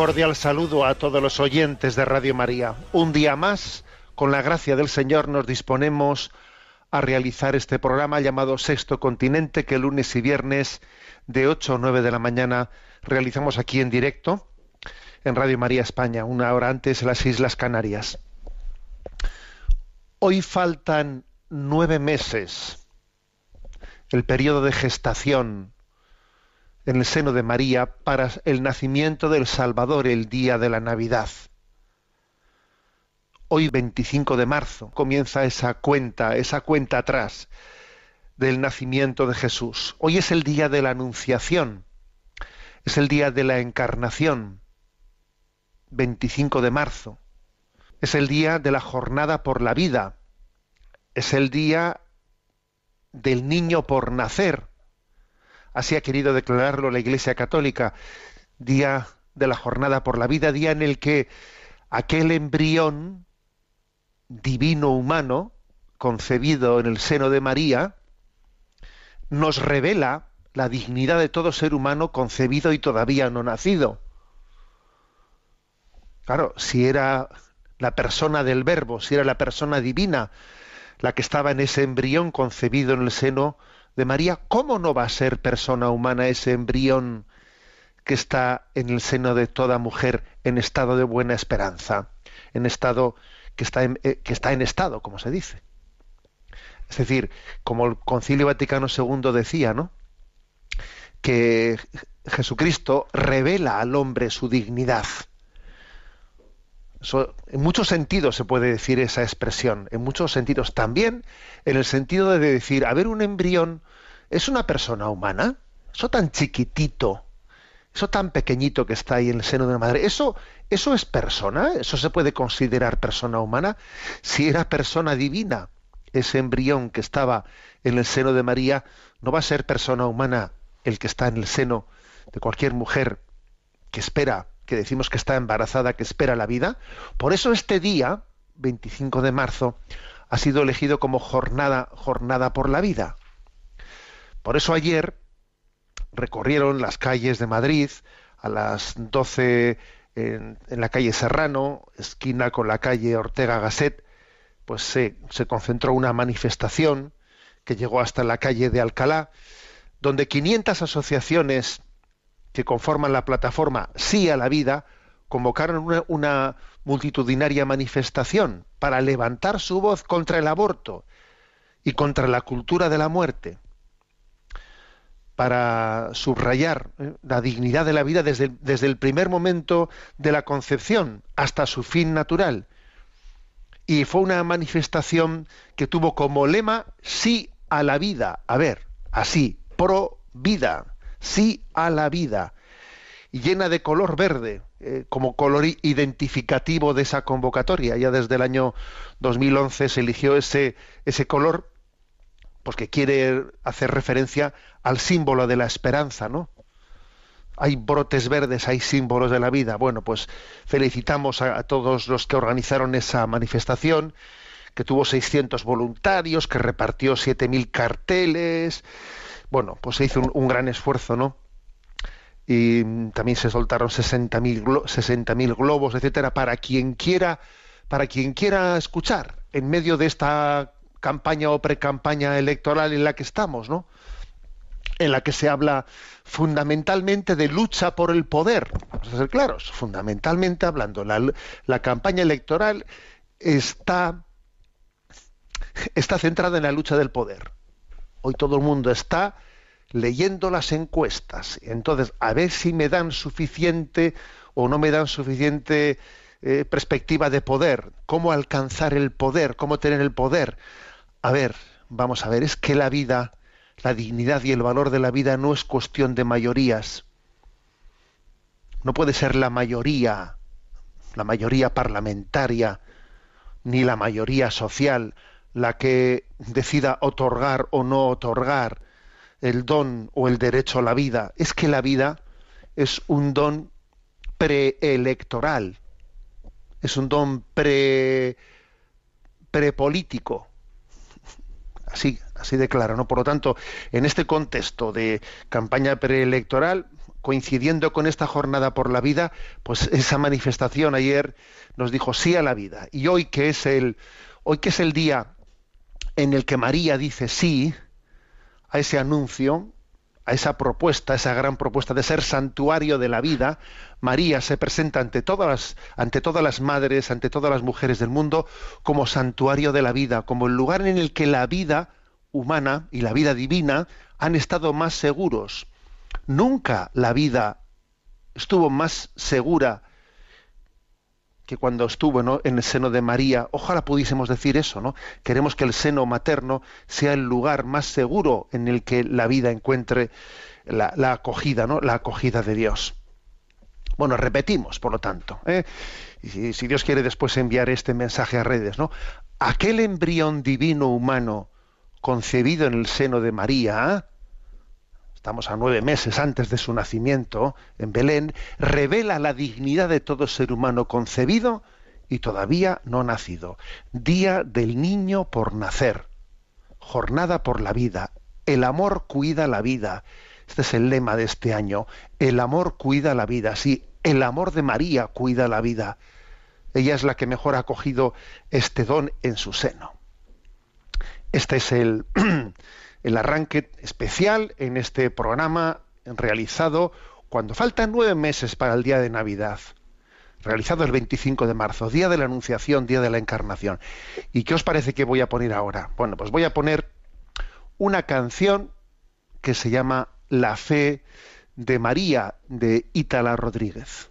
cordial saludo a todos los oyentes de Radio María. Un día más, con la gracia del Señor, nos disponemos a realizar este programa llamado Sexto Continente, que lunes y viernes de 8 o 9 de la mañana realizamos aquí en directo en Radio María España, una hora antes en las Islas Canarias. Hoy faltan nueve meses, el periodo de gestación en el seno de María para el nacimiento del Salvador el día de la Navidad. Hoy 25 de marzo comienza esa cuenta, esa cuenta atrás del nacimiento de Jesús. Hoy es el día de la Anunciación, es el día de la Encarnación, 25 de marzo. Es el día de la jornada por la vida, es el día del niño por nacer, Así ha querido declararlo la Iglesia Católica, día de la jornada por la vida, día en el que aquel embrión divino humano, concebido en el seno de María, nos revela la dignidad de todo ser humano concebido y todavía no nacido. Claro, si era la persona del verbo, si era la persona divina la que estaba en ese embrión concebido en el seno de María, ¿cómo no va a ser persona humana ese embrión que está en el seno de toda mujer en estado de buena esperanza, en estado que está en, eh, que está en estado, como se dice? Es decir, como el Concilio Vaticano II decía, ¿no? Que Jesucristo revela al hombre su dignidad en muchos sentidos se puede decir esa expresión, en muchos sentidos. También en el sentido de decir, a ver, un embrión es una persona humana, eso tan chiquitito, eso tan pequeñito que está ahí en el seno de la madre, eso, eso es persona, eso se puede considerar persona humana. Si era persona divina, ese embrión que estaba en el seno de María, no va a ser persona humana el que está en el seno de cualquier mujer que espera que decimos que está embarazada, que espera la vida. Por eso este día, 25 de marzo, ha sido elegido como jornada, jornada por la vida. Por eso ayer recorrieron las calles de Madrid a las 12 en, la calle Serrano, esquina con la calle Ortega Gasset, pues se, se concentró una manifestación que llegó hasta la calle de Alcalá, donde 500 asociaciones que conforman la plataforma Sí a la Vida, convocaron una, multitudinaria manifestación para levantar su voz contra el aborto y contra la cultura de la muerte para subrayar eh, la dignidad de la vida desde, desde, el primer momento de la concepción hasta su fin natural. Y fue una manifestación que tuvo como lema sí a la vida, a ver, así, pro vida sí a la vida, llena de color verde, eh, como color identificativo de esa convocatoria. Ya desde el año 2011 se eligió ese, ese color pues que quiere hacer referencia al símbolo de la esperanza, ¿no? Hay brotes verdes, hay símbolos de la vida. Bueno, pues felicitamos a, a todos los que organizaron esa manifestación, que tuvo 600 voluntarios, que repartió 7.000 carteles, bueno, pues se hizo un, gran esfuerzo, ¿no? Y también se soltaron 60.000 globos, etcétera, para quien quiera, para quien quiera escuchar en medio de esta campaña o precampaña electoral en la que estamos, ¿no? En la que se habla fundamentalmente de lucha por el poder. Vamos a ser claros, fundamentalmente hablando, la, la campaña electoral está, está centrada en la lucha del poder. Hoy todo el mundo está leyendo las encuestas. Entonces, a ver si me dan suficiente o no me dan suficiente eh, perspectiva de poder. ¿Cómo alcanzar el poder? ¿Cómo tener el poder? A ver, vamos a ver, es que la vida, la dignidad y el valor de la vida no es cuestión de mayorías. No puede ser la mayoría, la mayoría parlamentaria, ni la mayoría social, la que decida otorgar o no otorgar el don o el derecho a la vida. Es que la vida es un don preelectoral, es un don pre prepolítico. Así, así de claro, ¿no? Por lo tanto, en este contexto de campaña preelectoral, coincidiendo con esta jornada por la vida, pues esa manifestación ayer nos dijo sí a la vida. Y hoy que es el hoy que es el día en el que María dice sí a ese anuncio, a esa propuesta, a esa gran propuesta de ser santuario de la vida, María se presenta ante todas las, ante todas las madres, ante todas las mujeres del mundo, como santuario de la vida, como el lugar en el que la vida humana y la vida divina han estado más seguros. Nunca la vida estuvo más segura que cuando estuvo en el seno de María, ojalá pudiésemos decir eso, ¿no? Queremos que el seno materno sea el lugar más seguro en el que la vida encuentre la, acogida, ¿no? La acogida de Dios. Bueno, repetimos, por lo tanto, ¿eh? y si, Dios quiere después enviar este mensaje a redes, ¿no? Aquel embrión divino humano concebido en el seno de María, estamos a nueve meses antes de su nacimiento en Belén, revela la dignidad de todo ser humano concebido y todavía no nacido. Día del niño por nacer, jornada por la vida, el amor cuida la vida. Este es el lema de este año, el amor cuida la vida, sí, el amor de María cuida la vida. Ella es la que mejor ha cogido este don en su seno. Este es el el arranque especial en este programa realizado cuando faltan nueve meses para el día de Navidad, realizado el 25 de marzo, día de la Anunciación, día de la Encarnación. ¿Y qué os parece que voy a poner ahora? Bueno, pues voy a poner una canción que se llama La fe de María de Ítala Rodríguez.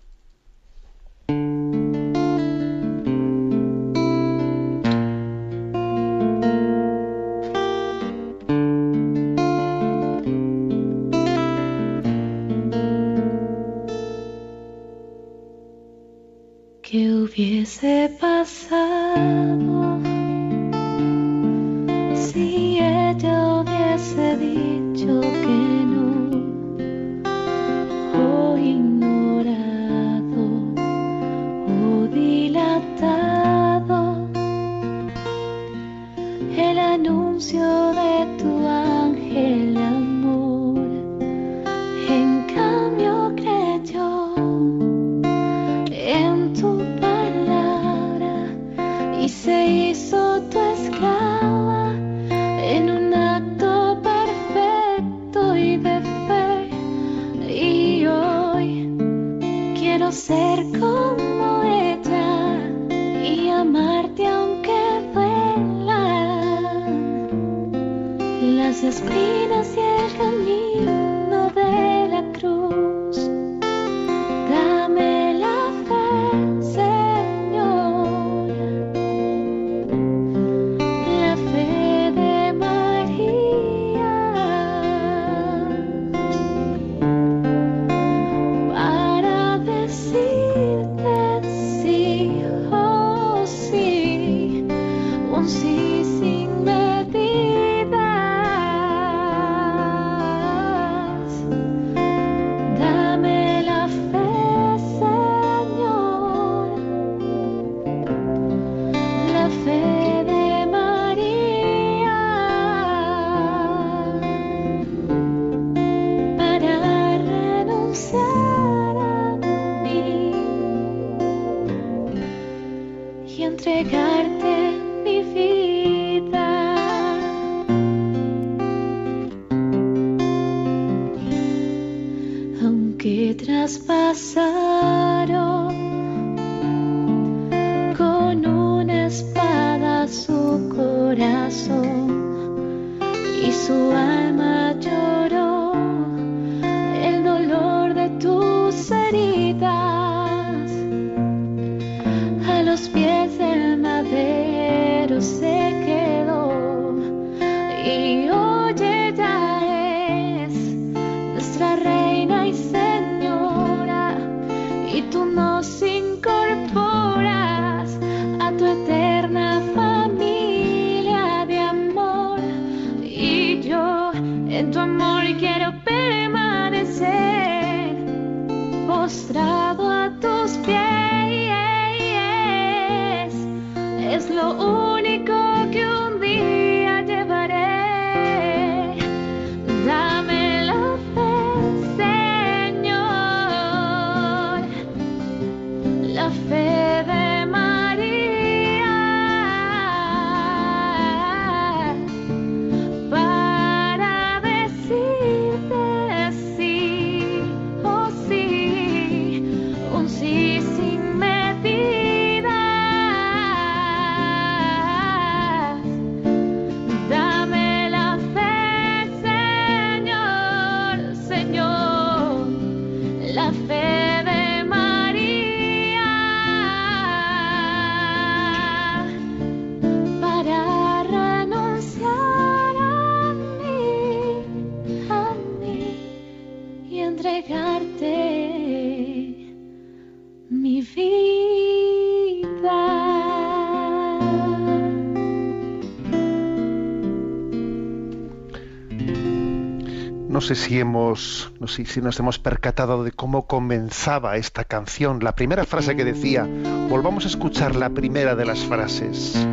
sé si hemos, no sé si nos hemos percatado de cómo comenzaba esta canción, la primera frase que decía. Volvamos a escuchar la primera de las frases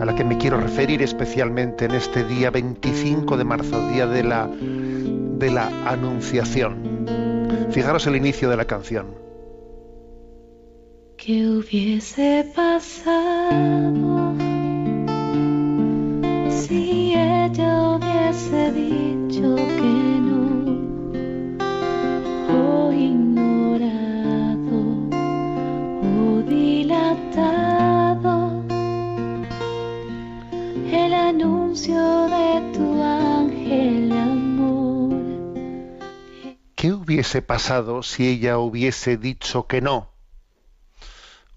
a la que me quiero referir especialmente en este día 25 de marzo, día de la de la Anunciación. Fijaros el inicio de la canción. ¿Qué hubiese pasado si ella hubiese dicho que el anuncio de tu ángel amor. ¿Qué hubiese pasado si ella hubiese dicho que no?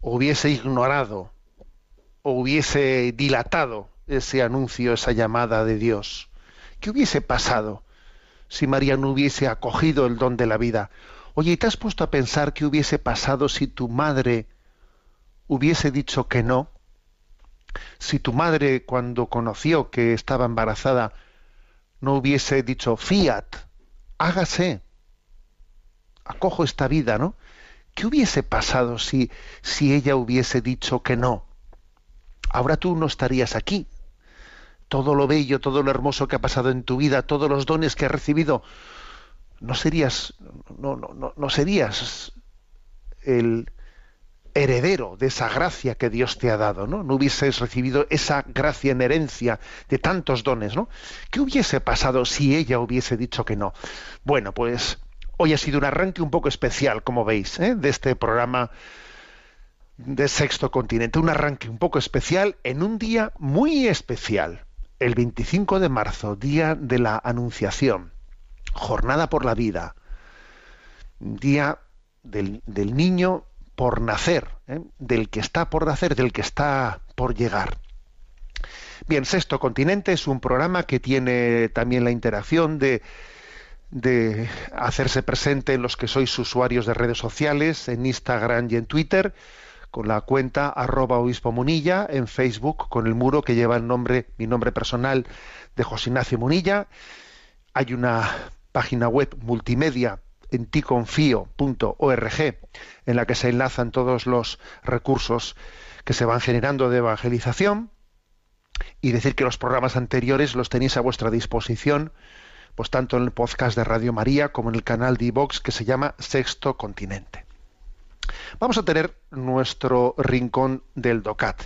Hubiese ignorado o hubiese dilatado ese anuncio, esa llamada de Dios. ¿Qué hubiese pasado si María no hubiese acogido el don de la vida? Oye, ¿te has puesto a pensar qué hubiese pasado si tu madre hubiese dicho que no, si tu madre cuando conoció que estaba embarazada no hubiese dicho fiat, hágase, acojo esta vida, ¿no? ¿Qué hubiese pasado si, si ella hubiese dicho que no? Ahora tú no estarías aquí. Todo lo bello, todo lo hermoso que ha pasado en tu vida, todos los dones que has recibido, no serías, no, no, no serías el, heredero de esa gracia que Dios te ha dado, ¿no? No hubieses recibido esa gracia en herencia de tantos dones, ¿no? ¿Qué hubiese pasado si ella hubiese dicho que no? Bueno, pues hoy ha sido un arranque un poco especial, como veis, ¿eh? de este programa de Sexto Continente, un arranque un poco especial en un día muy especial, el 25 de marzo, día de la Anunciación, jornada por la vida, día del niño por nacer, ¿eh? del que está por nacer, del que está por llegar. Bien, Sexto Continente es un programa que tiene también la interacción de, de hacerse presente en los que sois usuarios de redes sociales, en Instagram y en Twitter, con la cuenta arroba obispo munilla, en Facebook con el muro que lleva el nombre, mi nombre personal de José Ignacio Munilla. Hay una página web multimedia en ticonfío.org, en la que se enlazan todos los recursos que se van generando de evangelización, y decir que los programas anteriores los tenéis a vuestra disposición, pues tanto en el podcast de Radio María como en el canal de iVox que se llama Sexto Continente. Vamos a tener nuestro rincón del DOCAT,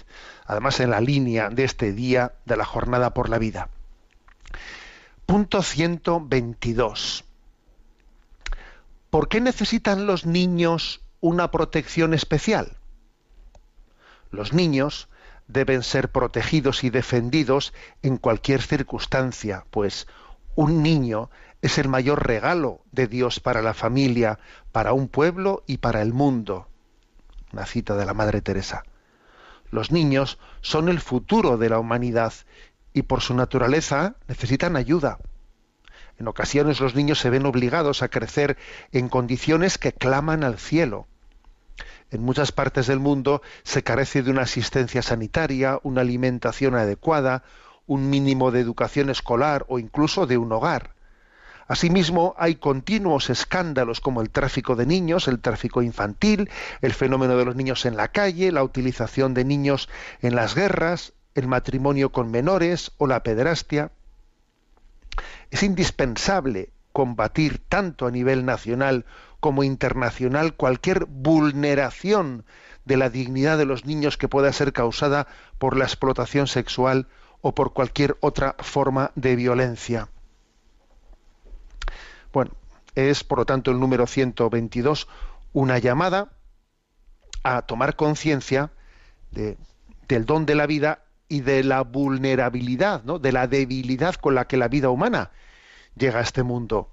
además en la línea de este día de la Jornada por la Vida. Punto 122 ¿por qué necesitan los niños una protección especial? Los niños deben ser protegidos y defendidos en cualquier circunstancia, pues un niño es el mayor regalo de Dios para la familia, para un pueblo y para el mundo. Una cita de la Madre Teresa. Los niños son el futuro de la humanidad y por su naturaleza necesitan ayuda. En ocasiones los niños se ven obligados a crecer en condiciones que claman al cielo. En muchas partes del mundo se carece de una asistencia sanitaria, una alimentación adecuada, un mínimo de educación escolar o incluso de un hogar. Asimismo, hay continuos escándalos como el tráfico de niños, el tráfico infantil, el fenómeno de los niños en la calle, la utilización de niños en las guerras, el matrimonio con menores o la pederastia. Es indispensable combatir tanto a nivel nacional como internacional cualquier vulneración de la dignidad de los niños que pueda ser causada por la explotación sexual o por cualquier otra forma de violencia. Bueno, es por lo tanto el número 122 una llamada a tomar conciencia del don de la vida y de la vulnerabilidad, ¿no? de la debilidad con la que la vida humana llega a este mundo.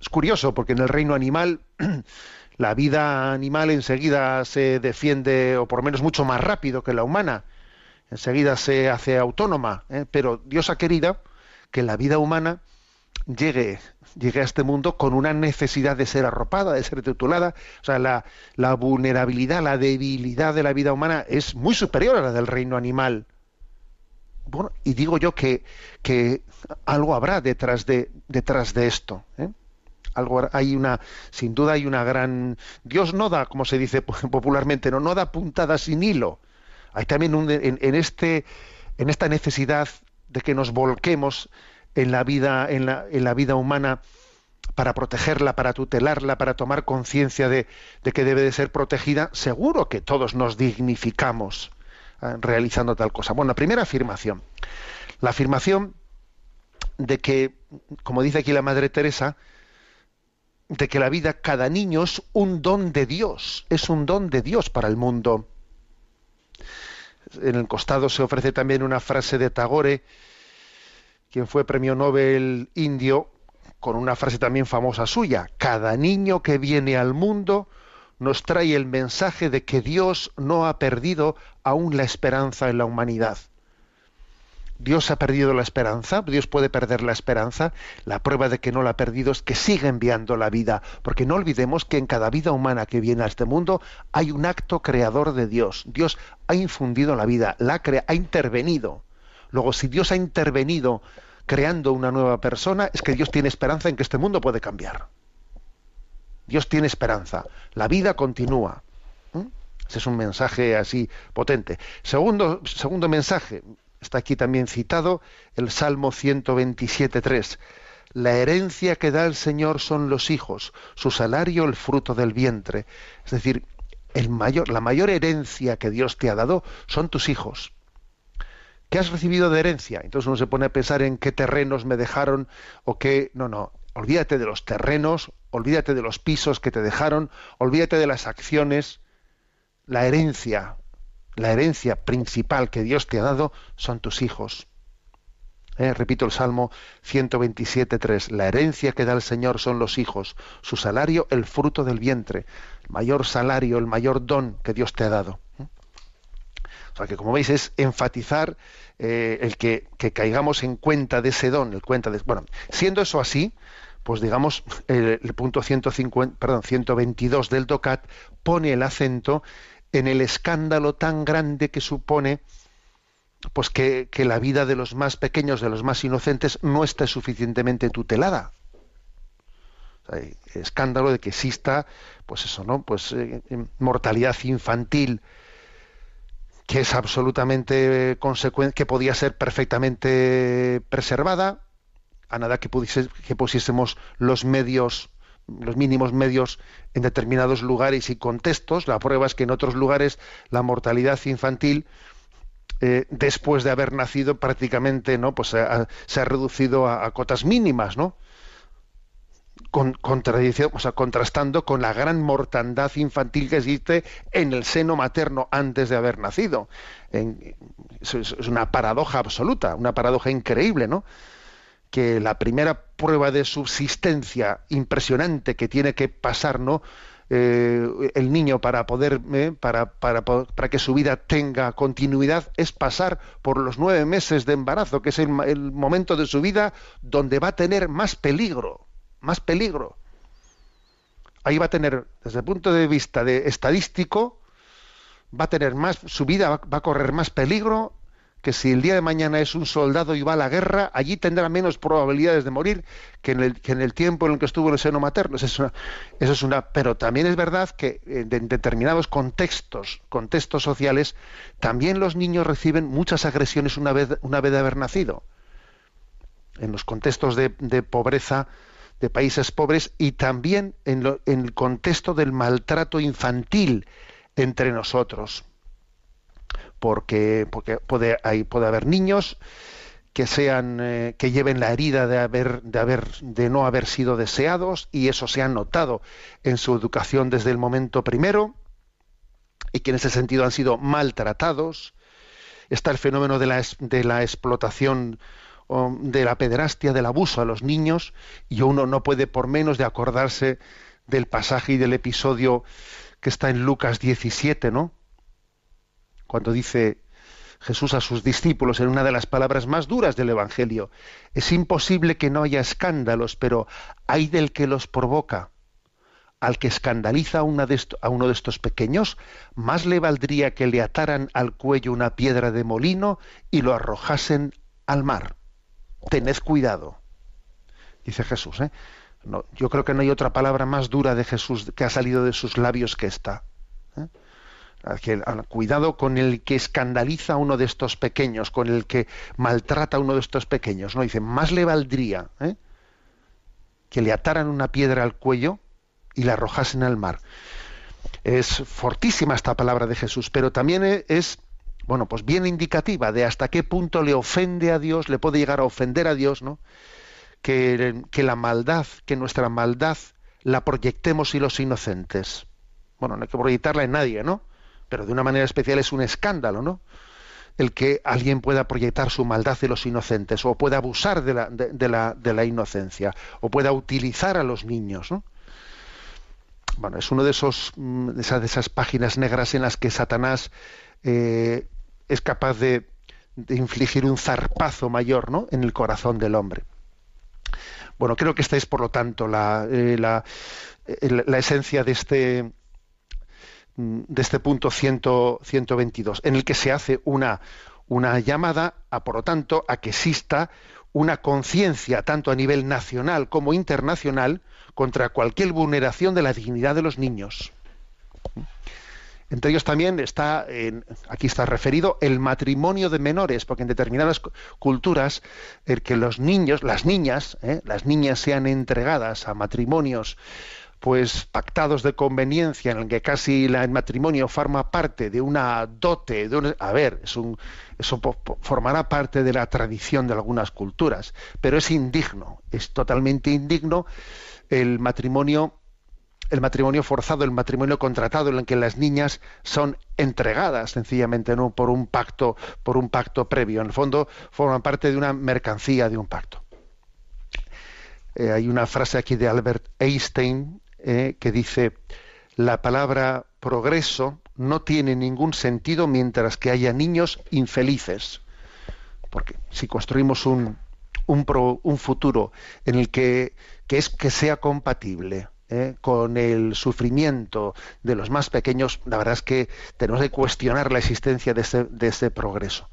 Es curioso, porque en el reino animal la vida animal enseguida se defiende, o por lo menos mucho más rápido que la humana, enseguida se hace autónoma, ¿eh? pero Dios ha querido que la vida humana llegue, llegue a este mundo con una necesidad de ser arropada, de ser tutelada. O sea, la vulnerabilidad, la debilidad de la vida humana es muy superior a la del reino animal y digo yo que, algo habrá detrás de, detrás de esto. ¿eh? Algo, hay una, sin duda hay una gran. Dios no da, como se dice popularmente, no, da puntada sin hilo. Hay también en, este, en esta necesidad de que nos volquemos en la vida, en la, en la vida humana para protegerla, para tutelarla, para tomar conciencia de, de que debe de ser protegida, seguro que todos nos dignificamos Ah, realizando tal cosa. Bueno, la primera afirmación. La afirmación de que, como dice aquí la Madre Teresa, de que la vida cada niño es un don de Dios, es un don de Dios para el mundo. En el costado se ofrece también una frase de Tagore, quien fue premio Nobel indio, con una frase también famosa suya, cada niño que viene al mundo nos trae el mensaje de que Dios no ha perdido aún la esperanza en la humanidad. Dios ha perdido la esperanza, Dios puede perder la esperanza. La prueba de que no la ha perdido es que sigue enviando la vida, porque no olvidemos que en cada vida humana que viene a este mundo hay un acto creador de Dios. Dios ha infundido la vida, la crea, ha intervenido. Luego, si Dios ha intervenido creando una nueva persona, es que Dios tiene esperanza en que este mundo puede cambiar. Dios tiene esperanza, la vida continúa. ¿Mm? Ese es un mensaje así potente. Segundo, segundo mensaje, está aquí también citado el Salmo 127.3. La herencia que da el Señor son los hijos, su salario el fruto del vientre. Es decir, el mayor, la mayor herencia que Dios te ha dado son tus hijos. ¿Qué has recibido de herencia? Entonces uno se pone a pensar en qué terrenos me dejaron o qué... No, no. Olvídate de los terrenos, olvídate de los pisos que te dejaron, olvídate de las acciones. La herencia, la herencia principal que Dios te ha dado son tus hijos. Eh, repito el Salmo 127.3. La herencia que da el Señor son los hijos, su salario el fruto del vientre, el mayor salario, el mayor don que Dios te ha dado. O sea que como veis es enfatizar eh, el que, caigamos en cuenta de ese don, el cuenta de... Bueno, siendo eso así, pues digamos, el, punto 150, perdón, 122 del DOCAT pone el acento en el escándalo tan grande que supone pues que, la vida de los más pequeños, de los más inocentes, no esté suficientemente tutelada escándalo de que exista, pues eso, ¿no? Pues eh, eh, mortalidad infantil que es absolutamente que podía ser perfectamente preservada, a nada que, pusiésemos los medios los mínimos medios en determinados lugares y contextos. La prueba es que en otros lugares la mortalidad infantil eh, después de haber nacido prácticamente no pues se ha reducido a, a, cotas mínimas no contradicción, o sea, contrastando con la gran mortandad infantil que existe en el seno materno antes de haber nacido. es, una paradoja absoluta, una paradoja increíble, ¿no? Que la primera prueba de subsistencia impresionante que tiene que pasar, ¿no? Eh, el niño para poder eh, para, para, para, que su vida tenga continuidad es pasar por los nueve meses de embarazo que es el momento de su vida donde va a tener más peligro más peligro. Ahí va a tener, desde el punto de vista de estadístico, va a tener más, su vida va, a correr más peligro que si el día de mañana es un soldado y va a la guerra, allí tendrá menos probabilidades de morir que en el, tiempo en el que estuvo en el seno materno. Eso es una, pero también es verdad que en determinados contextos, contextos sociales, también los niños reciben muchas agresiones una vez, una vez de haber nacido. En los contextos de pobreza de países pobres y también en, el contexto del maltrato infantil entre nosotros. Porque, puede, haber niños que sean eh, que lleven la herida de haber de haber de no haber sido deseados y eso se ha notado en su educación desde el momento primero y que en ese sentido han sido maltratados está el fenómeno de la, de la explotación Um, de la pederastia, del abuso a los niños, y uno no puede por menos de acordarse del pasaje y del episodio que está en Lucas 17, ¿no? Cuando dice Jesús a sus discípulos en una de las palabras más duras del Evangelio, es imposible que no haya escándalos, pero hay del que los provoca. Al que escandaliza a uno de estos pequeños, más le valdría que le ataran al cuello una piedra de molino y lo arrojasen al mar tened cuidado. Dice Jesús, ¿eh? yo creo que no hay otra palabra más dura de Jesús que ha salido de sus labios que esta. ¿eh? Cuidado con el que escandaliza a uno de estos pequeños, con el que maltrata a uno de estos pequeños. No dice, más le valdría ¿eh? que le ataran una piedra al cuello y la arrojasen al mar. Es fortísima esta palabra de Jesús, pero también es bueno, pues bien indicativa de hasta qué punto le ofende a Dios, le puede llegar a ofender a Dios, ¿no? Que, la maldad, que nuestra maldad la proyectemos y los inocentes. Bueno, no hay que proyectarla en nadie, ¿no? Pero de una manera especial es un escándalo, ¿no? El que alguien pueda proyectar su maldad y los inocentes, o pueda abusar de la, inocencia, o pueda utilizar a los niños, ¿no? bueno, es una de, mm, de, esas, páginas negras en las que Satanás eh, es capaz de, infligir un zarpazo mayor ¿no? en el corazón del hombre. Bueno, creo que esta es, por lo tanto, la, eh, eh, esencia de este, mm, de este punto 122, en el que se hace una, una llamada a, por lo tanto, a que exista una conciencia, tanto a nivel nacional como internacional, contra cualquier vulneración de la dignidad de los niños. Entre ellos también está, aquí está referido, el matrimonio de menores, porque en determinadas culturas el que los niños, las niñas, eh, las niñas sean entregadas a matrimonios pues pactados de conveniencia en el que casi el matrimonio forma parte de una dote, de un, a ver, es un, eso formará parte de la tradición de algunas culturas, pero es indigno, es totalmente indigno el matrimonio el matrimonio forzado, el matrimonio contratado, en el que las niñas son entregadas sencillamente ¿no? por un pacto, por un pacto previo. En el fondo forman parte de una mercancía, de un pacto. Eh, hay una frase aquí de Albert Einstein eh, que dice la palabra progreso no tiene ningún sentido mientras que haya niños infelices. Porque si construimos un, futuro en el que, es que sea compatible ¿eh? con el sufrimiento de los más pequeños, la verdad es que tenemos que cuestionar la existencia de ese, progreso.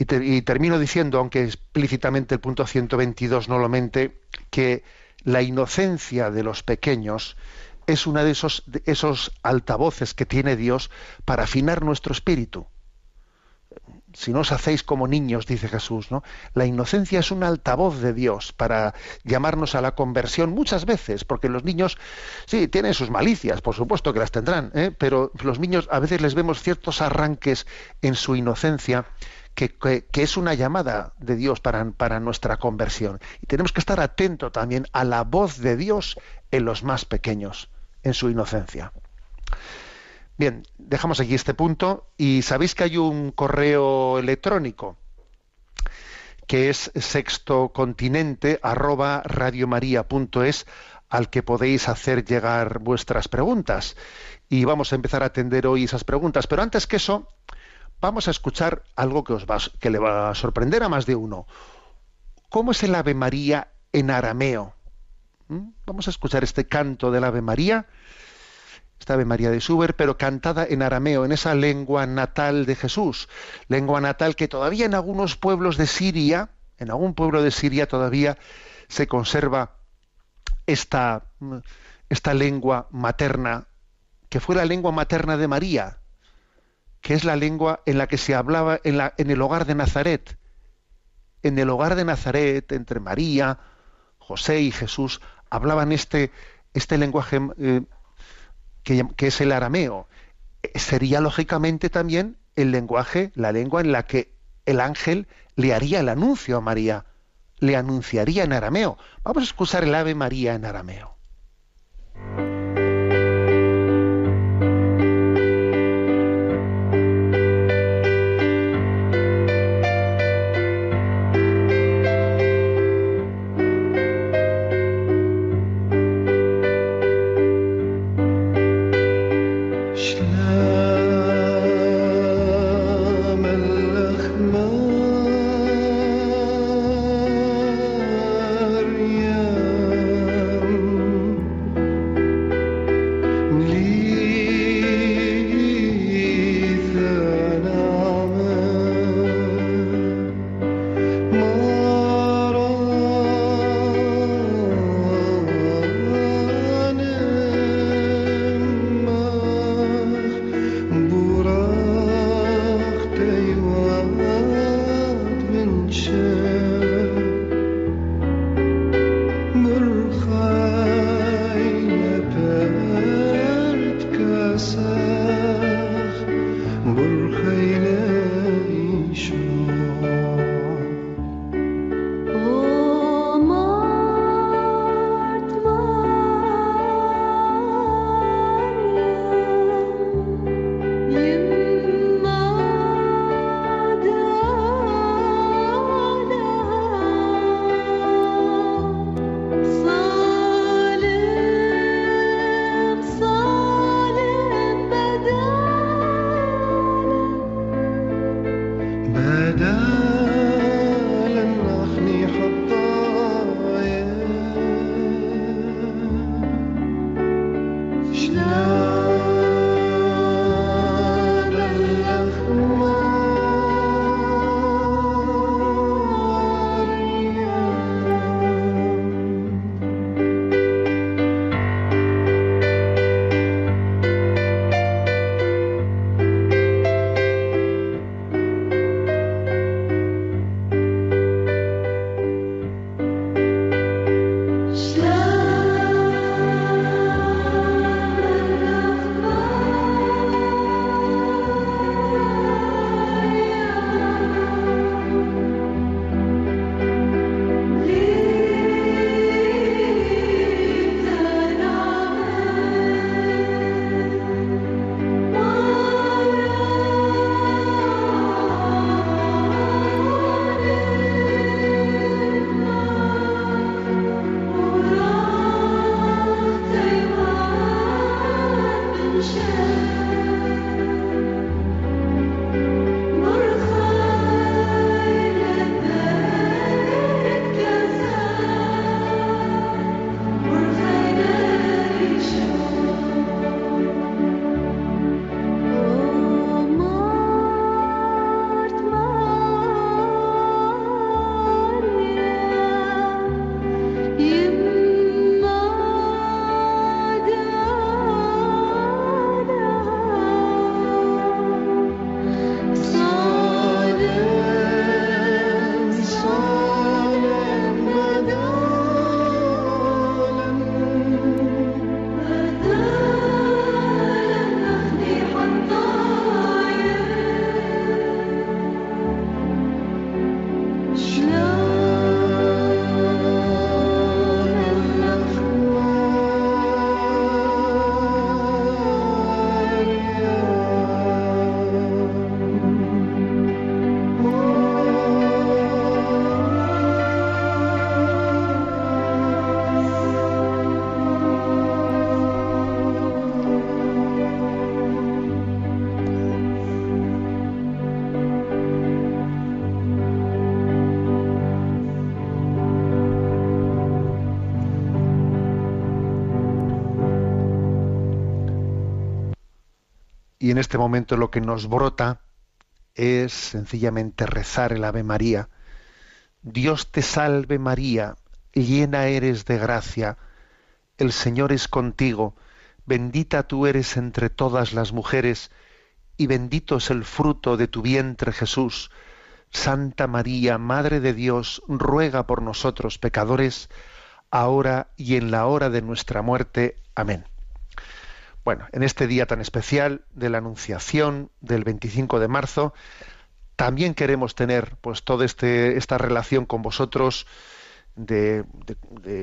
Y, termino diciendo, aunque explícitamente el punto 122 no lo mente, que la inocencia de los pequeños es uno de esos, de esos altavoces que tiene Dios para afinar nuestro espíritu si no os hacéis como niños, dice Jesús, ¿no? La inocencia es un altavoz de Dios para llamarnos a la conversión muchas veces, porque los niños, sí, tienen sus malicias, por supuesto que las tendrán, ¿eh? pero los niños a veces les vemos ciertos arranques en su inocencia que, es una llamada de Dios para, para nuestra conversión. Y tenemos que estar atentos también a la voz de Dios en los más pequeños, en su inocencia. Bien, dejamos aquí este punto y sabéis que hay un correo electrónico que es sextocontinente@radiomaria.es al que podéis hacer llegar vuestras preguntas y vamos a empezar a atender hoy esas preguntas, pero antes que eso vamos a escuchar algo que os va, que le va a sorprender a más de uno. ¿Cómo es el Ave María en arameo? ¿Mm? Vamos a escuchar este canto del Ave María estaba María de Schubert, pero cantada en arameo, en esa lengua natal de Jesús, lengua natal que todavía en algunos pueblos de Siria, en algún pueblo de Siria todavía se conserva esta, esta lengua materna, que fue la lengua materna de María, que es la lengua en la que se hablaba en, el hogar de Nazaret. En el hogar de Nazaret, entre María, José y Jesús, hablaban este, este lenguaje eh, que, es el arameo, eh, sería lógicamente también el lenguaje, la lengua en la que el ángel le haría el anuncio a María, le anunciaría en arameo. Vamos a escuchar el Ave María en arameo. Y en este momento lo que nos brota es sencillamente rezar el Ave María. Dios te salve María, llena eres de gracia, el Señor es contigo, bendita tú eres entre todas las mujeres, y bendito es el fruto de tu vientre Jesús. Santa María, Madre de Dios, ruega por nosotros pecadores, ahora y en la hora de nuestra muerte. Amén. Bueno, en este día tan especial de la Anunciación del 25 de marzo, también queremos tener pues toda este, esta relación con vosotros, de,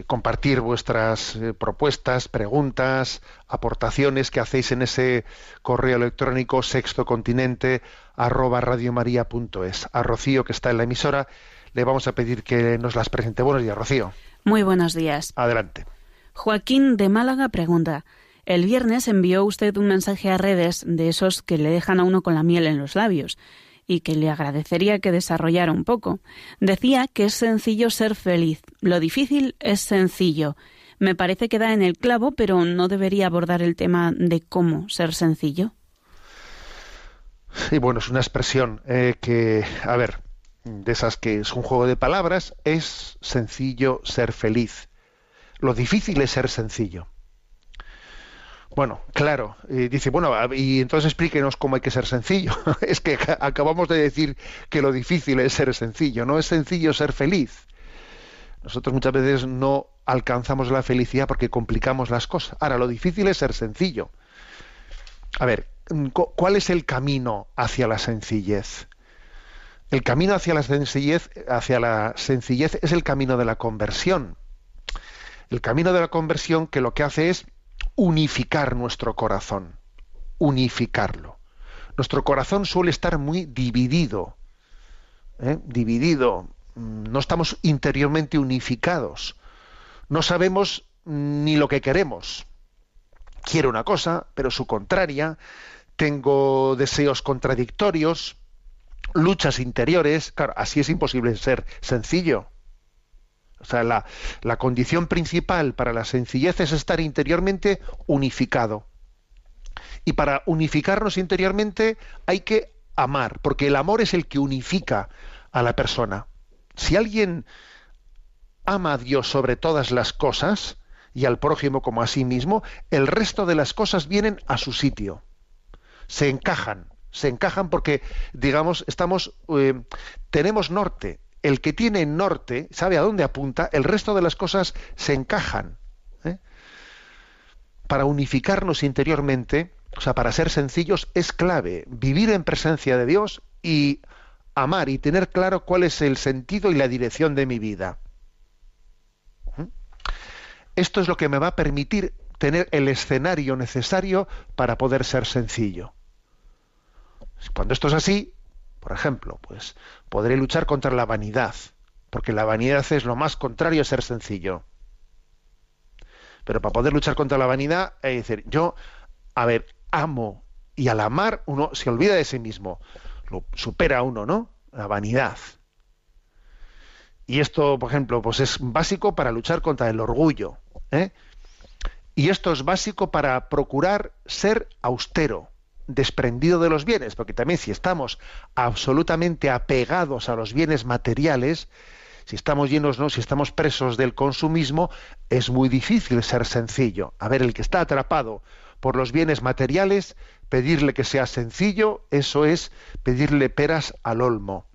compartir vuestras eh, propuestas, preguntas, aportaciones que hacéis en ese correo electrónico sextocontinente arroba A Rocío, que está en la emisora, le vamos a pedir que nos las presente. Buenos días, Rocío. Muy buenos días. Adelante. Joaquín de Málaga pregunta. El viernes envió usted un mensaje a redes de esos que le dejan a uno con la miel en los labios y que le agradecería que desarrollara un poco. Decía que es sencillo ser feliz, lo difícil es sencillo. Me parece que da en el clavo, pero no debería abordar el tema de cómo ser sencillo. Sí, bueno, es una expresión eh, que, a ver, de esas que es un juego de palabras, es sencillo ser feliz. Lo difícil es ser sencillo. Bueno, claro. dice, bueno, y entonces explíquenos cómo hay que ser sencillo. es que acabamos de decir que lo difícil es ser sencillo. No es sencillo ser feliz. Nosotros muchas veces no alcanzamos la felicidad porque complicamos las cosas. Ahora, lo difícil es ser sencillo. A ver, ¿cuál es el camino hacia la sencillez? El camino hacia la sencillez, hacia la sencillez es el camino de la conversión. El camino de la conversión que lo que hace es unificar nuestro corazón, unificarlo. Nuestro corazón suele estar muy dividido, ¿eh? dividido, mm, no estamos interiormente unificados, no sabemos ni lo que queremos. Quiero una cosa, pero su contraria, tengo deseos contradictorios, luchas interiores, claro, así es imposible ser sencillo. O sea, la, condición principal para la sencillez es estar interiormente unificado. Y para unificarnos interiormente hay que amar, porque el amor es el que unifica a la persona. Si alguien ama a Dios sobre todas las cosas y al prójimo como a sí mismo, el resto de las cosas vienen a su sitio. Se encajan, se encajan porque, digamos, estamos, eh, tenemos norte, el que tiene norte sabe a dónde apunta, el resto de las cosas se encajan. ¿eh? Para unificarnos interiormente, o sea, para ser sencillos, es clave vivir en presencia de Dios y amar y tener claro cuál es el sentido y la dirección de mi vida. ¿Mm? Esto es lo que me va a permitir tener el escenario necesario para poder ser sencillo. Cuando esto es así, por ejemplo, pues podré luchar contra la vanidad, porque la vanidad es lo más contrario a ser sencillo. Pero para poder luchar contra la vanidad, que decir, yo, a ver, amo y al amar uno se olvida de sí mismo, lo supera uno, ¿no? La vanidad. Y esto, por ejemplo, pues es básico para luchar contra el orgullo. ¿eh? Y esto es básico para procurar ser austero desprendido de los bienes, porque también si estamos absolutamente apegados a los bienes materiales, si estamos llenos, ¿no? si estamos presos del consumismo, es muy difícil ser sencillo. A ver, el que está atrapado por los bienes materiales, pedirle que sea sencillo, eso es pedirle peras al olmo.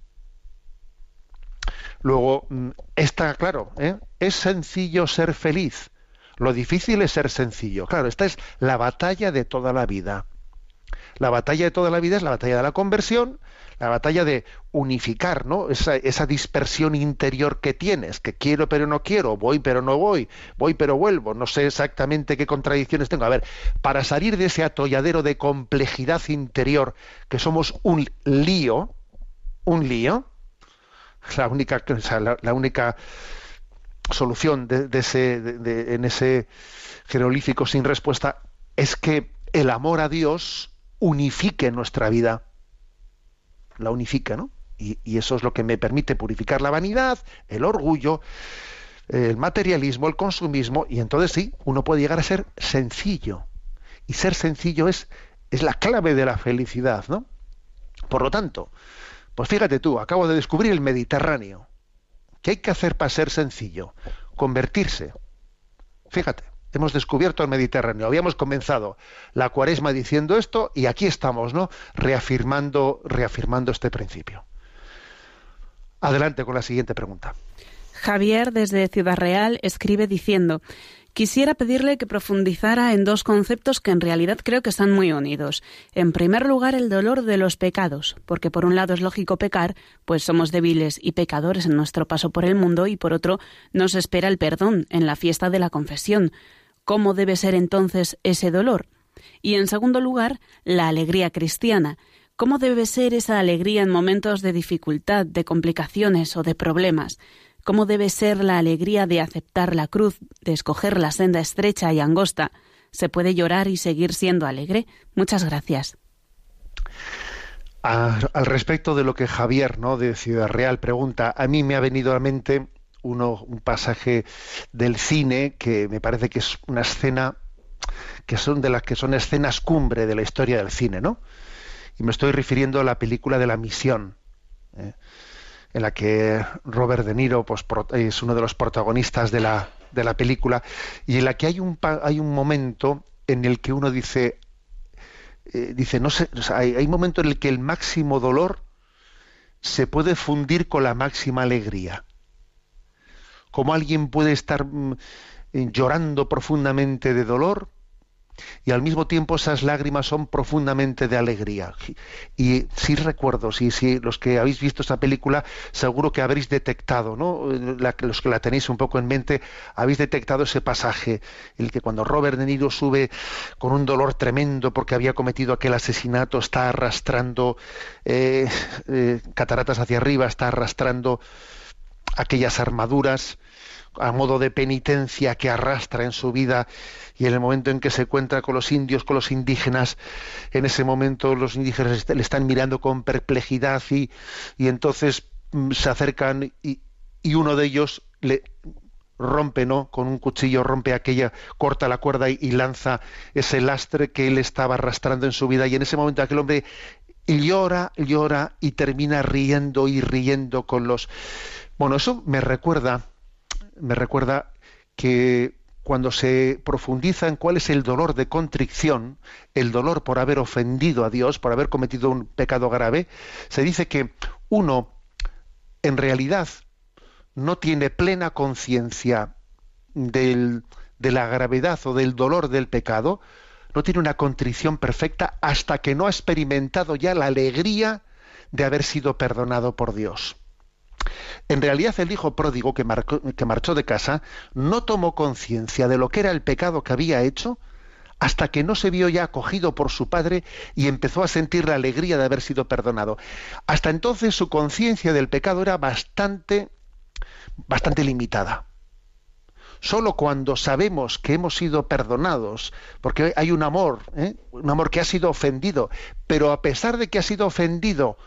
Luego, mm, está claro, ¿eh? es sencillo ser feliz. Lo difícil es ser sencillo. Claro, esta es la batalla de toda la vida. La batalla de toda la vida es la batalla de la conversión, la batalla de unificar, ¿no? Esa, dispersión interior que tienes, que quiero pero no quiero, voy pero no voy, voy pero vuelvo, no sé exactamente qué contradicciones tengo. A ver, para salir de ese atolladero de complejidad interior, que somos un lío, un lío, la única, la, única solución de, ese, en ese jerolífico sin respuesta es que el amor a Dios unifique nuestra vida. La unifica, ¿no? Y, eso es lo que me permite purificar la vanidad, el orgullo, el materialismo, el consumismo, y entonces sí, uno puede llegar a ser sencillo. Y ser sencillo es, es la clave de la felicidad, ¿no? Por lo tanto, pues fíjate tú, acabo de descubrir el Mediterráneo. ¿Qué hay que hacer para ser sencillo? Convertirse. Fíjate. Hemos descubierto el Mediterráneo. Habíamos comenzado la cuaresma diciendo esto y aquí estamos, ¿no? Reafirmando, reafirmando este principio. Adelante con la siguiente pregunta. Javier, desde Ciudad Real, escribe diciendo Quisiera pedirle que profundizara en dos conceptos que en realidad creo que están muy unidos. En primer lugar, el dolor de los pecados, porque por un lado es lógico pecar, pues somos débiles y pecadores en nuestro paso por el mundo, y por otro nos espera el perdón en la fiesta de la confesión. ¿Cómo debe ser entonces ese dolor? Y en segundo lugar, la alegría cristiana. ¿Cómo debe ser esa alegría en momentos de dificultad, de complicaciones o de problemas? ¿Cómo debe ser la alegría de aceptar la cruz, de escoger la senda estrecha y angosta? ¿Se puede llorar y seguir siendo alegre? Muchas gracias. Ah, al respecto de lo que Javier, ¿no? de Ciudad Real, pregunta, a mí me ha venido a la mente un pasaje del cine que me parece que es una escena que son de las que son escenas cumbre de la historia del cine, ¿no? Y me estoy refiriendo a la película de la misión, ¿eh? en la que Robert De Niro pues, es uno de los protagonistas de la, de la película, y en la que hay un, hay un momento en el que uno dice, eh, dice no sé, hay, hay un momento en el que el máximo dolor se puede fundir con la máxima alegría. ¿Cómo alguien puede estar mm, eh, llorando profundamente de dolor? Y al mismo tiempo esas lágrimas son profundamente de alegría. Y si recuerdo, si si los que habéis visto esa película, seguro que habréis detectado, ¿no? los que la tenéis un poco en mente, habéis detectado ese pasaje, el que cuando Robert De Niro sube con un dolor tremendo porque había cometido aquel asesinato, está arrastrando eh, eh, cataratas hacia arriba, está arrastrando aquellas armaduras a modo de penitencia que arrastra en su vida y en el momento en que se encuentra con los indios, con los indígenas, en ese momento los indígenas le están mirando con perplejidad y, entonces mm, se acercan y, uno de ellos le rompe, ¿no? Con un cuchillo rompe aquella, corta la cuerda y, y lanza ese lastre que él estaba arrastrando en su vida y en ese momento aquel hombre llora, llora y termina riendo y riendo con los... Bueno, eso me recuerda, me recuerda que cuando se profundiza en cuál es el dolor de contrición, el dolor por haber ofendido a Dios, por haber cometido un pecado grave, se dice que uno en realidad no tiene plena conciencia de la gravedad o del dolor del pecado, no tiene una contrición perfecta hasta que no ha experimentado ya la alegría de haber sido perdonado por Dios. En realidad el hijo pródigo que, marchó de casa no tomó conciencia de lo que era el pecado que había hecho hasta que no se vio ya acogido por su padre y empezó a sentir la alegría de haber sido perdonado. Hasta entonces su conciencia del pecado era bastante, bastante limitada. Solo cuando sabemos que hemos sido perdonados, porque hay un amor, ¿eh? un amor que ha sido ofendido, pero a pesar de que ha sido ofendido,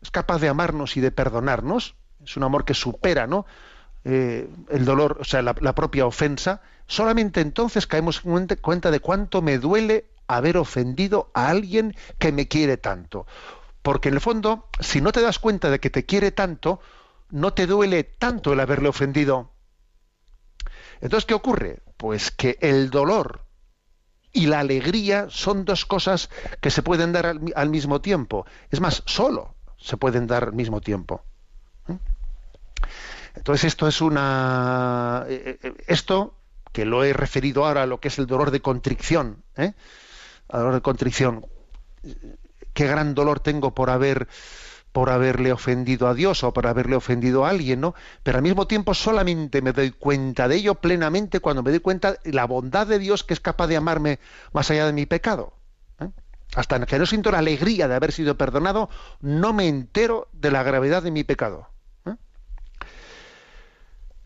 es capaz de amarnos y de perdonarnos, es un amor que supera ¿no? Eh, el dolor, o sea, la, la, propia ofensa, solamente entonces caemos en cuenta de cuánto me duele haber ofendido a alguien que me quiere tanto. Porque en el fondo, si no te das cuenta de que te quiere tanto, no te duele tanto el haberle ofendido. Entonces, ¿qué ocurre? Pues que el dolor y la alegría son dos cosas que se pueden dar al, mismo tiempo. Es más, solo se pueden dar al mismo tiempo. ¿Mm? Entonces, esto es una. Eh, eh, eh, esto, que lo he referido ahora a lo que es el dolor de contricción. ¿eh? El dolor de contricción. Qué gran dolor tengo por haber por haberle ofendido a Dios o por haberle ofendido a alguien, ¿no? Pero al mismo tiempo solamente me doy cuenta de ello plenamente cuando me doy cuenta de la bondad de Dios que es capaz de amarme más allá de mi pecado. ¿eh? Hasta que no siento la alegría de haber sido perdonado, no me entero de la gravedad de mi pecado. ¿eh?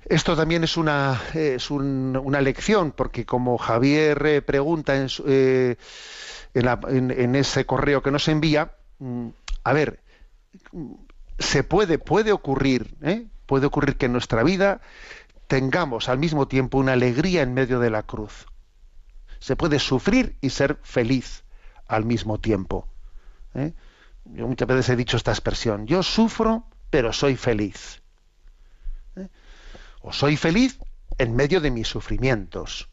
Esto también es una, es una lección, porque como Javier eh, pregunta en, en ese correo que nos envía, mm, a ver, se puede, puede ocurrir, ¿eh? puede ocurrir que en nuestra vida tengamos al mismo tiempo una alegría en medio de la cruz. Se puede sufrir y ser feliz al mismo tiempo. ¿eh? Yo muchas veces he dicho esta expresión, yo sufro pero soy feliz. ¿eh? O soy feliz en medio de mis sufrimientos.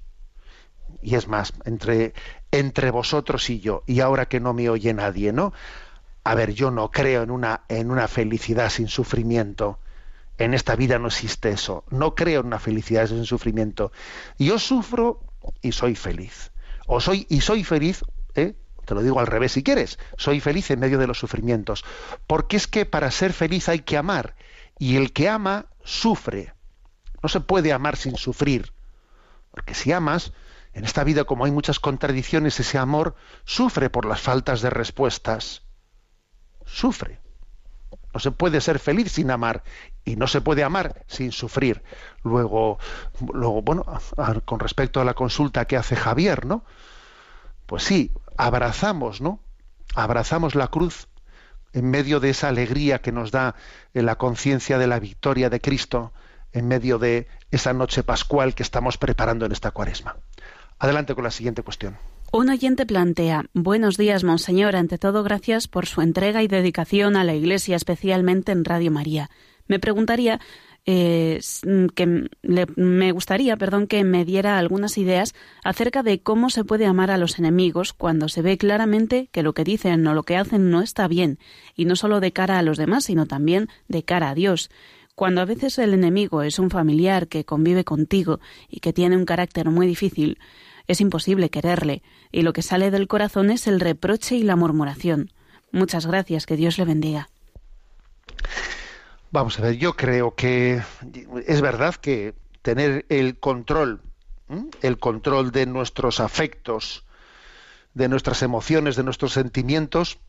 Y es más, entre, entre vosotros y yo, y ahora que no me oye nadie, ¿no? a ver, yo no creo en una, en una felicidad sin sufrimiento. En esta vida no existe eso. No creo en una felicidad sin sufrimiento. Yo sufro y soy feliz. O soy y soy feliz, ¿eh? te lo digo al revés si quieres, soy feliz en medio de los sufrimientos. Porque es que para ser feliz hay que amar. Y el que ama, sufre. No se puede amar sin sufrir. Porque si amas, en esta vida como hay muchas contradicciones, ese amor sufre por las faltas de respuestas sufre. No se puede ser feliz sin amar y no se puede amar sin sufrir. Luego, luego bueno, con respecto a la consulta que hace Javier, ¿no? Pues sí, abrazamos, ¿no? Abrazamos la cruz en medio de esa alegría que nos da eh, la conciencia de la victoria de Cristo, en medio de esa noche pascual que estamos preparando en esta cuaresma. Adelante con la siguiente cuestión. Un oyente plantea, Buenos días, Monseñor, ante todo gracias por su entrega y dedicación a la Iglesia, especialmente en Radio María. Me preguntaría eh, que me gustaría, perdón, que me diera algunas ideas acerca de cómo se puede amar a los enemigos cuando se ve claramente que lo que dicen o lo que hacen no está bien, y no solo de cara a los demás, sino también de cara a Dios. Cuando a veces el enemigo es un familiar que convive contigo y que tiene un carácter muy difícil, es imposible quererle, y lo que sale del corazón es el reproche y la murmuración. Muchas gracias, que Dios le bendiga. Vamos a ver, yo creo que es verdad que tener el control, el control de nuestros afectos, de nuestras emociones, de nuestros sentimientos,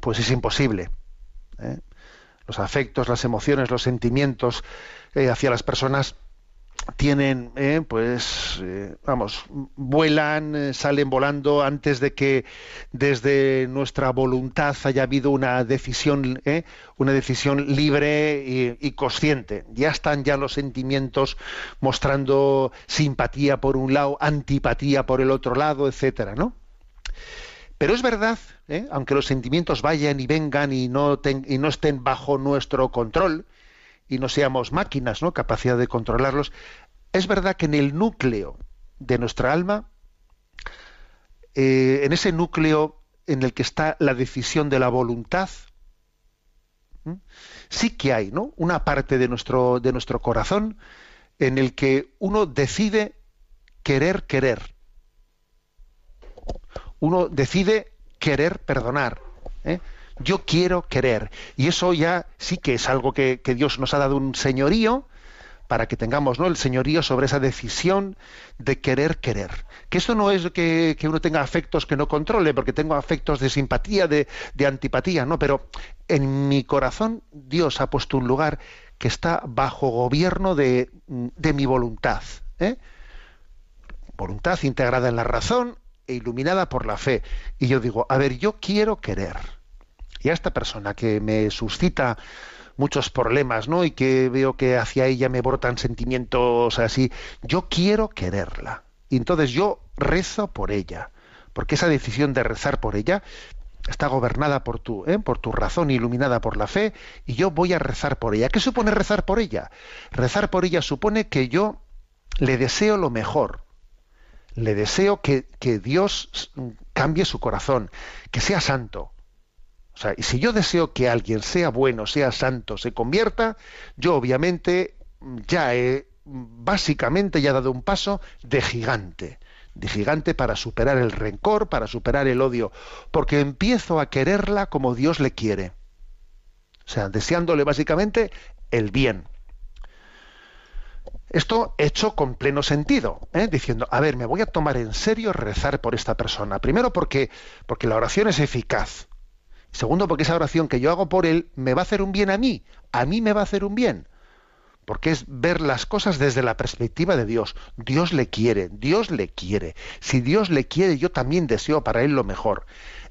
pues es imposible. ¿eh? Los afectos, las emociones, los sentimientos eh, hacia las personas tienen, eh, pues, eh, vamos, vuelan, eh, salen volando antes de que desde nuestra voluntad haya habido una decisión, una decisión libre y, consciente. Ya están ya los sentimientos mostrando simpatía por un lado, antipatía por el otro lado, etcétera, ¿no? Pero es verdad, aunque los sentimientos vayan y vengan y no, y no estén bajo nuestro control, y no seamos máquinas, ¿no? Capacidad de controlarlos. Es verdad que en el núcleo de nuestra alma, eh, en ese núcleo en el que está la decisión de la voluntad, sí que hay, ¿no? Una parte de nuestro, de nuestro corazón en el que uno decide querer querer. Uno decide querer perdonar. ¿eh? Yo quiero querer. Y eso ya sí que es algo que, Dios nos ha dado un señorío para que tengamos ¿no? el señorío sobre esa decisión de querer querer. Que esto no es que, que uno tenga afectos que no controle, porque tengo afectos de simpatía, de, antipatía, no, pero en mi corazón Dios ha puesto un lugar que está bajo gobierno de, mi voluntad. ¿eh? Voluntad integrada en la razón e iluminada por la fe. Y yo digo, a ver, yo quiero querer y a esta persona que me suscita muchos problemas, ¿no? Y que veo que hacia ella me brotan sentimientos así. Yo quiero quererla. Y entonces yo rezo por ella. Porque esa decisión de rezar por ella está gobernada por tu, ¿eh? por tu razón, iluminada por la fe, y yo voy a rezar por ella. ¿Qué supone rezar por ella? Rezar por ella supone que yo le deseo lo mejor. Le deseo que, que Dios mm, cambie su corazón, que sea santo, o sea, y si yo deseo que alguien sea bueno, sea santo, se convierta, yo obviamente ya he, básicamente ya he dado un paso de gigante, de gigante para superar el rencor, para superar el odio, porque empiezo a quererla como Dios le quiere. O sea, deseándole básicamente el bien. Esto hecho con pleno sentido, ¿eh? diciendo, a ver, me voy a tomar en serio rezar por esta persona. Primero porque, porque la oración es eficaz. Segundo, porque esa oración que yo hago por él me va a hacer un bien a mí, a mí me va a hacer un bien. Porque es ver las cosas desde la perspectiva de Dios. Dios le quiere, Dios le quiere. Si Dios le quiere, yo también deseo para él lo mejor.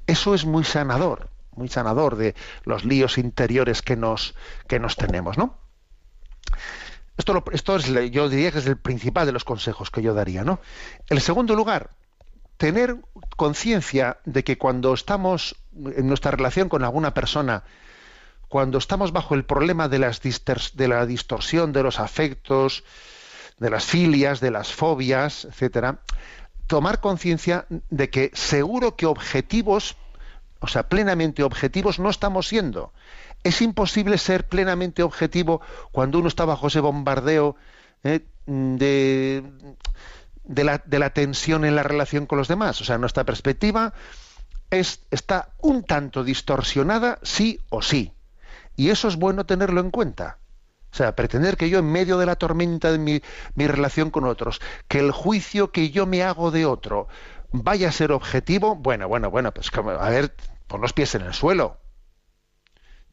Eso es muy sanador, muy sanador de los líos interiores que nos, que nos tenemos, ¿no? Esto, esto es, yo diría que es el principal de los consejos que yo daría, ¿no? El segundo lugar, tener conciencia de que cuando estamos en nuestra relación con alguna persona, cuando estamos bajo el problema de, las de la distorsión de los afectos, de las filias, de las fobias, etcétera, tomar conciencia de que seguro que objetivos, o sea, plenamente objetivos no estamos siendo. Es imposible ser plenamente objetivo cuando uno está bajo ese bombardeo eh, de, de la, tensión en la relación con los demás. O sea, nuestra perspectiva está un tanto distorsionada sí o sí. Y eso es bueno tenerlo en cuenta. O sea, pretender que yo en medio de la tormenta de mi, relación con otros, que el juicio que yo me hago de otro vaya a ser objetivo, bueno, bueno, bueno, pues a ver, pon los pies en el suelo.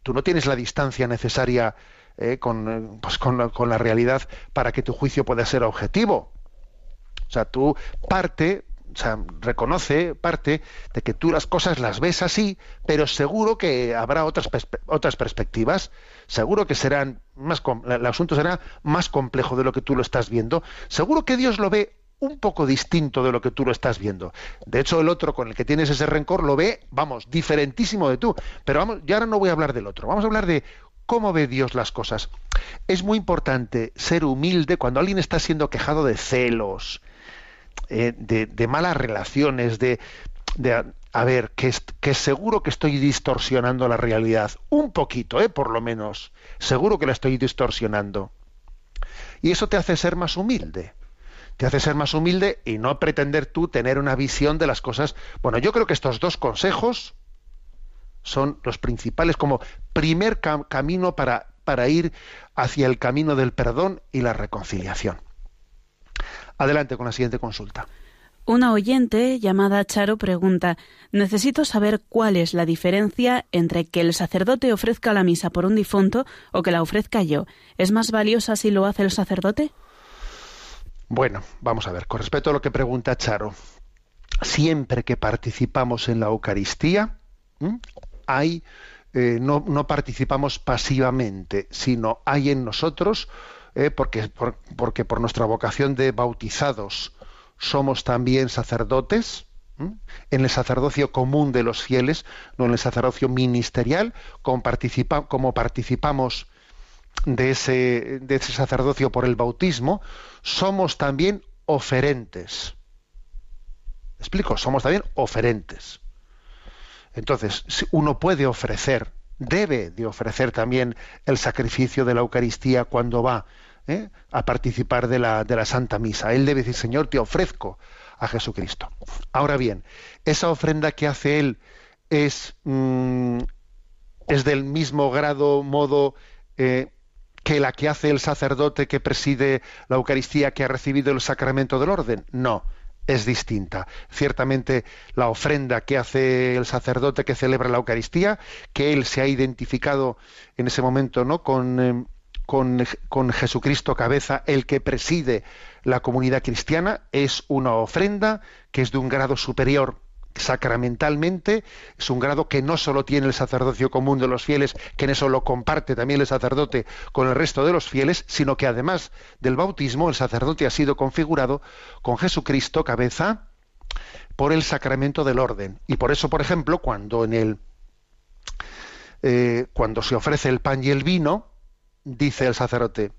Tú no tienes la distancia necesaria eh, pues con, con la realidad para que tu juicio pueda ser objetivo. O sea, tú parte, o sea, reconoce parte de que tú las cosas las ves así, pero seguro que habrá otras, otras perspectivas, seguro que serán más, el asunto será más complejo de lo que tú lo estás viendo, seguro que Dios lo ve un poco distinto de lo que tú lo estás viendo. De hecho, el otro con el que tienes ese rencor lo ve, vamos, diferentísimo de tú. Pero vamos, yo ahora no voy a hablar del otro, vamos a hablar de cómo ve Dios las cosas. Es muy importante ser humilde cuando alguien está siendo quejado de celos, eh, de, malas relaciones, de, a ver, que, que, seguro que estoy distorsionando la realidad, un poquito, eh, por lo menos, seguro que la estoy distorsionando. Y eso te hace ser más humilde. Te hace ser más humilde y no pretender tú tener una visión de las cosas. Bueno, yo creo que estos dos consejos son los principales como primer camino para ir hacia el camino del perdón y la reconciliación. Adelante con la siguiente consulta. Una oyente llamada Charo pregunta, necesito saber cuál es la diferencia entre que el sacerdote ofrezca la misa por un difunto o que la ofrezca yo. ¿Es más valiosa si lo hace el sacerdote? Bueno, vamos a ver, con respecto a lo que pregunta Charo, siempre que participamos en la Eucaristía, hay, eh, no participamos pasivamente, sino hay en nosotros ¿eh? porque, por, nuestra vocación de bautizados somos también sacerdotes, en el sacerdocio común de los fieles, no en el sacerdocio ministerial, como, participamos de ese, de ese sacerdocio por el bautismo, somos también oferentes. ¿Me explico, somos también oferentes. Entonces, uno puede ofrecer, debe de ofrecer también el sacrificio de la Eucaristía cuando va ¿eh? a participar de la, de la Santa Misa. Él debe decir, Señor, te ofrezco a Jesucristo. Ahora bien, esa ofrenda que hace él es, mm, es del mismo grado, modo eh, que la que hace el sacerdote que preside la Eucaristía que ha recibido el sacramento del orden. No, es distinta. Ciertamente la ofrenda que hace el sacerdote que celebra la Eucaristía, que él se ha identificado en ese momento ¿no? con, em, con, Jesucristo cabeza, el que preside la comunidad cristiana, es una ofrenda que es de un grado superior sacramentalmente es un grado que no solo tiene el sacerdocio común de los fieles, que en eso lo comparte también el sacerdote con el resto de los fieles, sino que además del bautismo el sacerdote ha sido configurado con Jesucristo cabeza por el sacramento del orden. Y por eso, por ejemplo, cuando en el eh, cuando se ofrece el pan y el vino, dice el sacerdote,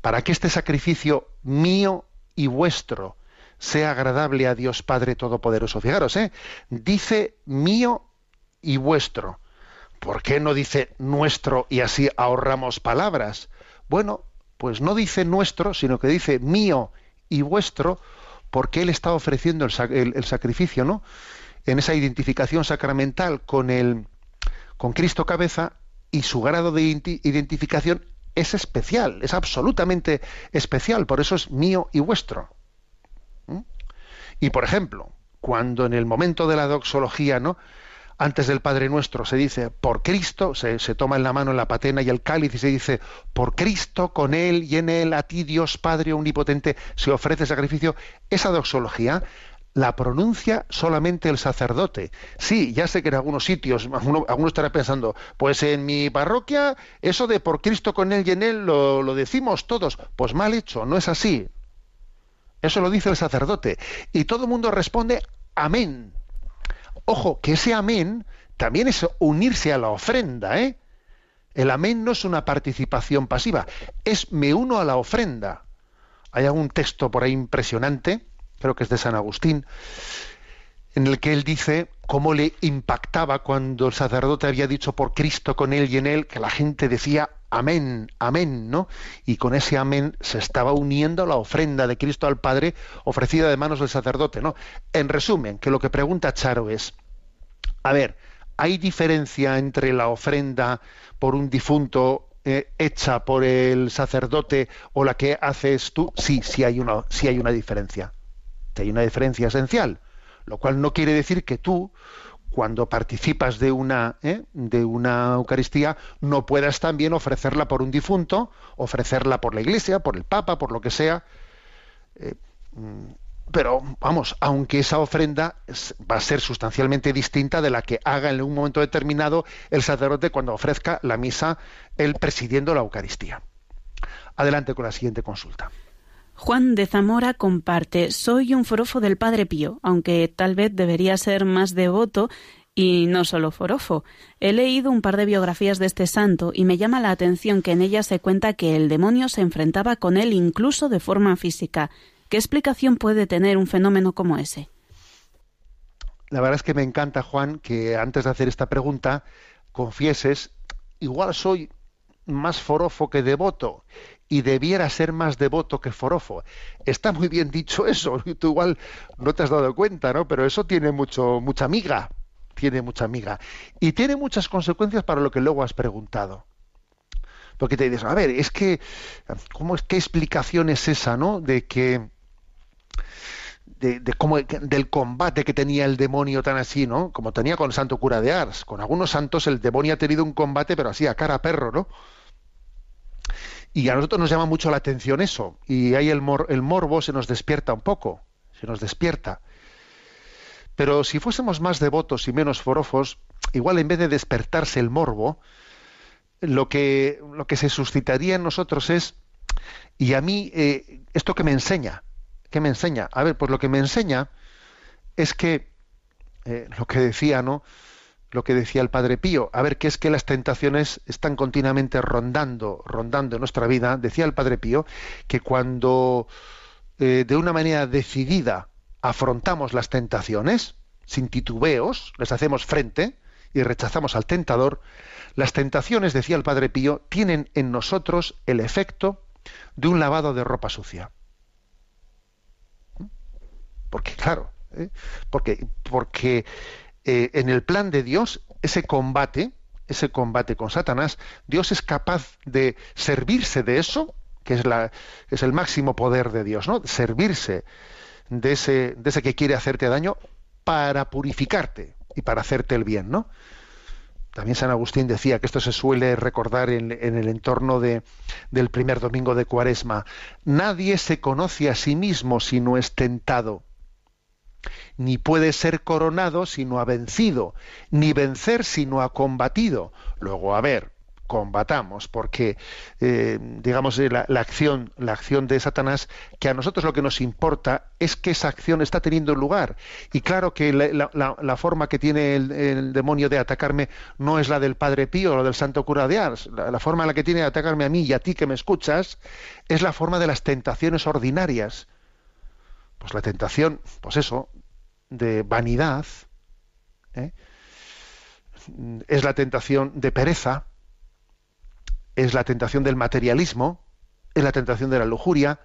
para que este sacrificio mío y vuestro sea agradable a Dios Padre Todopoderoso. Fijaros, ¿eh? dice mío y vuestro. ¿Por qué no dice nuestro y así ahorramos palabras? Bueno, pues no dice nuestro, sino que dice mío y vuestro, porque Él está ofreciendo el, sacrificio, ¿no? En esa identificación sacramental con, el, con Cristo cabeza y su grado de identificación es especial, es absolutamente especial, por eso es mío y vuestro. ¿Mm? Y por ejemplo, cuando en el momento de la doxología, ¿no? Antes del Padre Nuestro se dice, por Cristo, se, se toma en la mano la patena y el cáliz y se dice, por Cristo, con Él y en Él, a ti Dios Padre Omnipotente, se ofrece sacrificio. Esa doxología la pronuncia solamente el sacerdote. Sí, ya sé que en algunos sitios, ...algunos estarán estará pensando, pues en mi parroquia, eso de por Cristo con él y en él lo, decimos todos. Pues mal hecho, no es así. Eso lo dice el sacerdote. Y todo el mundo responde, amén. Ojo, que ese amén también es unirse a la ofrenda, ¿eh? El amén no es una participación pasiva, es me uno a la ofrenda. Hay algún texto por ahí impresionante creo que es de San Agustín, en el que él dice cómo le impactaba cuando el sacerdote había dicho por Cristo con él y en él, que la gente decía amén, amén, ¿no? Y con ese amén se estaba uniendo la ofrenda de Cristo al Padre ofrecida de manos del sacerdote, ¿no? En resumen, que lo que pregunta Charo es, a ver, ¿hay diferencia entre la ofrenda por un difunto eh, hecha por el sacerdote o la que haces tú? Sí, sí hay una, sí hay una diferencia hay una diferencia esencial, lo cual no quiere decir que tú, cuando participas de una, ¿eh? de una Eucaristía, no puedas también ofrecerla por un difunto, ofrecerla por la Iglesia, por el Papa, por lo que sea. Eh, mm, pero vamos, aunque esa ofrenda va a ser sustancialmente distinta de la que haga en un momento determinado el sacerdote cuando ofrezca la misa, el presidiendo la Eucaristía. Adelante con la siguiente consulta. Juan de Zamora comparte, soy un forofo del Padre Pío, aunque tal vez debería ser más devoto y no solo forofo. He leído un par de biografías de este santo y me llama la atención que en ellas se cuenta que el demonio se enfrentaba con él incluso de forma física. ¿Qué explicación puede tener un fenómeno como ese? La verdad es que me encanta, Juan, que antes de hacer esta pregunta confieses, igual soy más forofo que devoto y debiera ser más devoto que forofo. Está muy bien dicho eso, tú igual no te has dado cuenta, ¿no? Pero eso tiene mucho, mucha miga, tiene mucha miga. Y tiene muchas consecuencias para lo que luego has preguntado. Porque te dices, a ver, es que, ¿cómo, ¿qué explicación es esa, no? De que... De, cómo, del combate que tenía el demonio tan así, ¿no? Como tenía con el santo cura de Ars. Con algunos santos el demonio ha tenido un combate, pero así a cara a perro, ¿no? Y a nosotros nos llama mucho la atención eso. Y ahí el, el morbo se nos despierta un poco, se nos despierta. Pero si fuésemos más devotos y menos forofos, igual en vez de despertarse el morbo, lo que, lo que se suscitaría en nosotros es, y a mí, eh, ¿esto que me enseña? ¿Qué me enseña? A ver, pues lo que me enseña es que, eh, lo que decía, ¿no? lo que decía el Padre Pío, a ver, qué es que las tentaciones están continuamente rondando, rondando en nuestra vida. Decía el Padre Pío que cuando eh, de una manera decidida afrontamos las tentaciones, sin titubeos, les hacemos frente y rechazamos al tentador, las tentaciones, decía el Padre Pío, tienen en nosotros el efecto de un lavado de ropa sucia. ¿Mm? Porque, claro, ¿eh? porque, porque eh, en el plan de Dios, ese combate, ese combate con Satanás, Dios es capaz de servirse de eso, que es, la, es el máximo poder de Dios, ¿no? Servirse de ese, de ese que quiere hacerte daño para purificarte y para hacerte el bien, ¿no? También San Agustín decía que esto se suele recordar en, el entorno del primer domingo de Cuaresma. Nadie se conoce a sí mismo si no es tentado ni puede ser coronado si no ha vencido, ni vencer si no ha combatido. Luego, a ver, combatamos, porque eh, digamos eh, la, acción, la acción de Satanás, que a nosotros lo que nos importa es que esa acción está teniendo lugar. Y claro que la, forma que tiene el, demonio de atacarme no es la del Padre Pío o del Santo Cura de Ars. La, forma en la que tiene de atacarme a mí y a ti que me escuchas es la forma de las tentaciones ordinarias pues la tentación, pues eso, de vanidad, ¿eh? es la tentación de pereza, es la tentación del materialismo, es la tentación de la lujuria,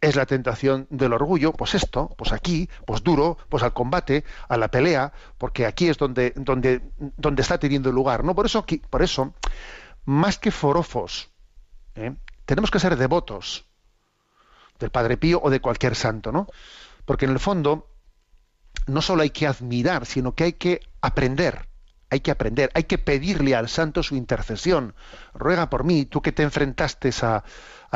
es la tentación del orgullo, pues esto, pues aquí, pues duro, pues al combate, a la pelea, porque aquí es donde, donde, donde está teniendo lugar. ¿no? Por, eso, por eso, más que forofos, ¿eh? tenemos que ser devotos, del Padre Pío o de cualquier santo, ¿no? Porque en el fondo no solo hay que admirar, sino que hay que aprender, hay que aprender, hay que pedirle al santo su intercesión. Ruega por mí, tú que te enfrentaste a,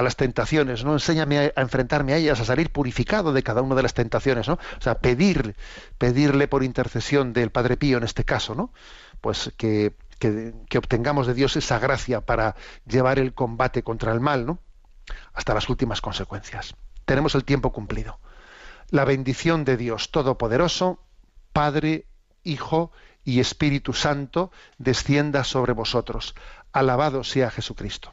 las tentaciones, ¿no? Enséñame a, enfrentarme a ellas, a salir purificado de cada una de las tentaciones, ¿no? O sea, pedir, pedirle por intercesión del Padre Pío en este caso, ¿no? Pues que obtengamos de Dios esa gracia para llevar el combate contra el mal, ¿no? hasta las últimas consecuencias. Tenemos el tiempo cumplido. La bendición de Dios Todopoderoso, Padre, Hijo y Espíritu Santo, descienda sobre vosotros. Alabado sea Jesucristo.